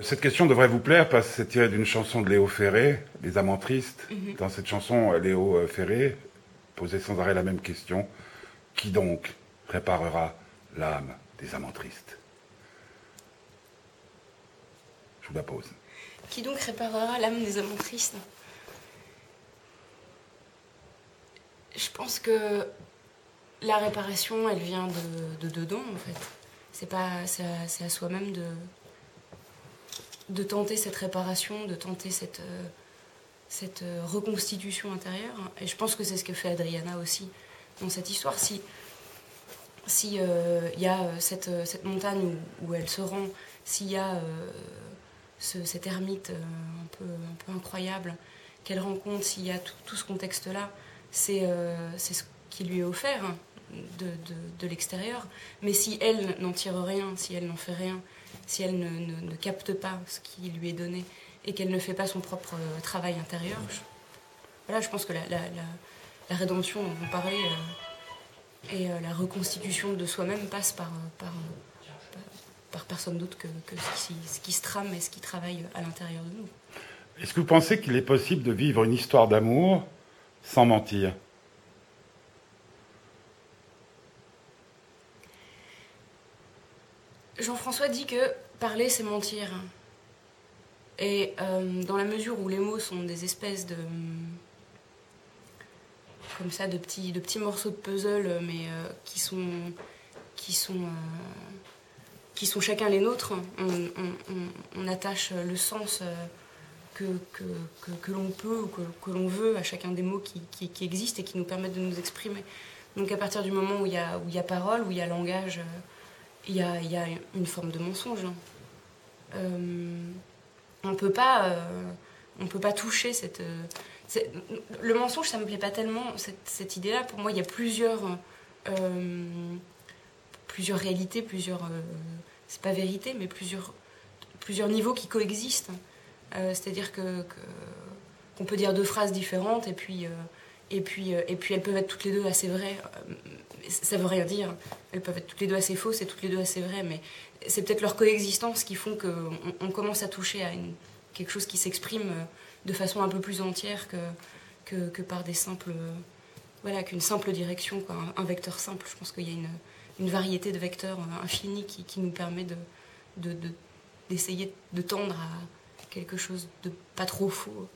Cette question devrait vous plaire parce que c'est tiré d'une chanson de Léo Ferré, Les Amants Tristes. Mhm. Dans cette chanson, Léo Ferré posait sans arrêt la même question. Qui donc réparera l'âme des amants tristes? Je vous la pose. Qui donc réparera l'âme des amants tristes? Je pense que la réparation, elle vient de, de dedans, en fait. C'est pas, c'est à, c'est à soi-même de, de tenter cette réparation, de tenter cette, euh, cette euh, reconstitution intérieure. Et je pense que c'est ce que fait Adriana aussi dans cette histoire. Si s'il euh, y a cette, cette montagne où, elle se rend, s'il y a euh, ce, cette ermite un, peu, un peu incroyable qu'elle rencontre, s'il y a tout, tout ce contexte-là, c'est ce qui lui est offert de, de, de l'extérieur. Mais si elle n'en tire rien, si elle n'en fait rien, si elle ne, ne, ne, capte pas ce qui lui est donné et qu'elle ne fait pas son propre euh, travail intérieur, je, voilà, je pense que la, la, la, la rédemption dont vous parlez euh, et euh, la reconstitution de soi-même passe par, par, par, par, personne d'autre que, que ce, qui, ce, qui, se trame et ce qui travaille à l'intérieur de nous. Est-ce que vous pensez qu'il est possible de vivre une histoire d'amour sans mentir? Jean-François dit que parler, c'est mentir. Et euh, dans la mesure où les mots sont des espèces de. comme ça, de petits, de petits morceaux de puzzle, mais euh, qui sont. qui sont. Euh, qui sont chacun les nôtres, on, attache le sens que, que, que, que l'on peut ou que, l'on veut à chacun des mots qui, existent et qui nous permettent de nous exprimer. Donc à partir du moment où il y a, où il y a parole, où il y a langage, il y a, une forme de mensonge. Euh, on peut pas, euh, on peut pas toucher cette. le mensonge, ça me plaît pas tellement cette, idée-là. Pour moi, il y a plusieurs, euh, plusieurs réalités, plusieurs. c'est pas vérité, mais plusieurs, plusieurs niveaux qui coexistent. C'est-à-dire que, que, qu'on peut dire deux phrases différentes et puis et puis, et puis elles peuvent être toutes les deux assez vraies. Ça veut rien dire. Elles peuvent être toutes les deux assez fausses et toutes les deux assez vraies, mais c'est peut-être leur coexistence qui font qu'on on commence à toucher à quelque chose qui s'exprime de façon un peu plus entière que, que, par des simples. Voilà, qu'une simple direction, un, vecteur simple. Je pense qu'il y a une, une, variété de vecteurs infinis qui, qui nous permet de, de, de, d'essayer de tendre à quelque chose de pas trop faux